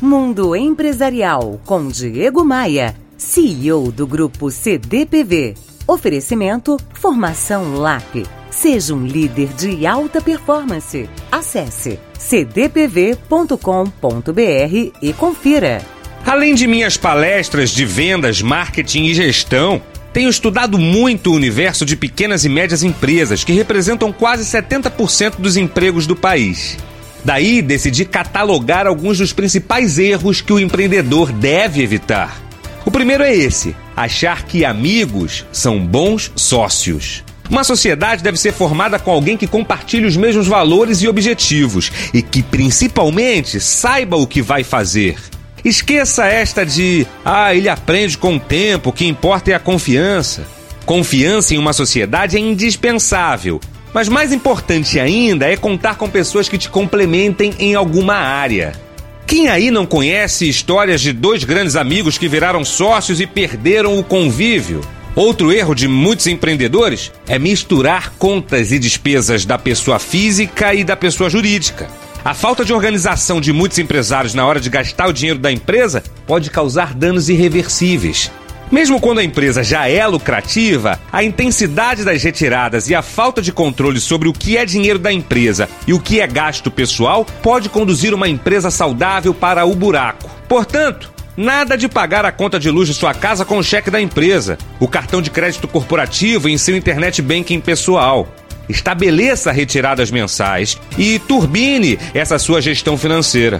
Mundo Empresarial com Diego Maia, CEO do Grupo CDPV. Oferecimento Formação LAP. Seja um líder de alta performance. Acesse cdpv.com.br e confira. Além de minhas palestras de vendas, marketing e gestão, tenho estudado muito o universo de pequenas e médias empresas, que representam quase 70% dos empregos do país. Daí, decidi catalogar alguns dos principais erros que o empreendedor deve evitar. O primeiro é esse: achar que amigos são bons sócios. Uma sociedade deve ser formada com alguém que compartilhe os mesmos valores e objetivos e que, principalmente, saiba o que vai fazer. Esqueça esta de, ah, ele aprende com o tempo, o que importa é a confiança. Confiança em uma sociedade é indispensável, mas mais importante ainda é contar com pessoas que te complementem em alguma área. Quem aí não conhece histórias de dois grandes amigos que viraram sócios e perderam o convívio? Outro erro de muitos empreendedores é misturar contas e despesas da pessoa física e da pessoa jurídica. A falta de organização de muitos empresários na hora de gastar o dinheiro da empresa pode causar danos irreversíveis. Mesmo quando a empresa já é lucrativa, a intensidade das retiradas e a falta de controle sobre o que é dinheiro da empresa e o que é gasto pessoal pode conduzir uma empresa saudável para o buraco. Portanto, Nada de pagar a conta de luz de sua casa com o cheque da empresa, o cartão de crédito corporativo em seu internet banking pessoal. Estabeleça retiradas mensais e turbine essa sua gestão financeira.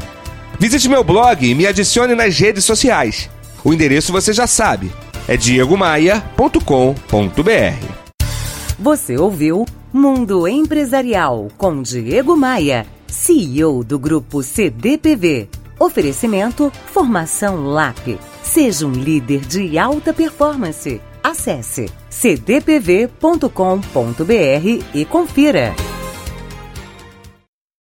Visite meu blog e me adicione nas redes sociais. O endereço você já sabe, é diegomaia.com.br. Você ouviu Mundo Empresarial com Diego Maia, CEO do grupo CDPV. Oferecimento Formação LAP. Seja um líder de alta performance. Acesse cdpv.com.br e confira.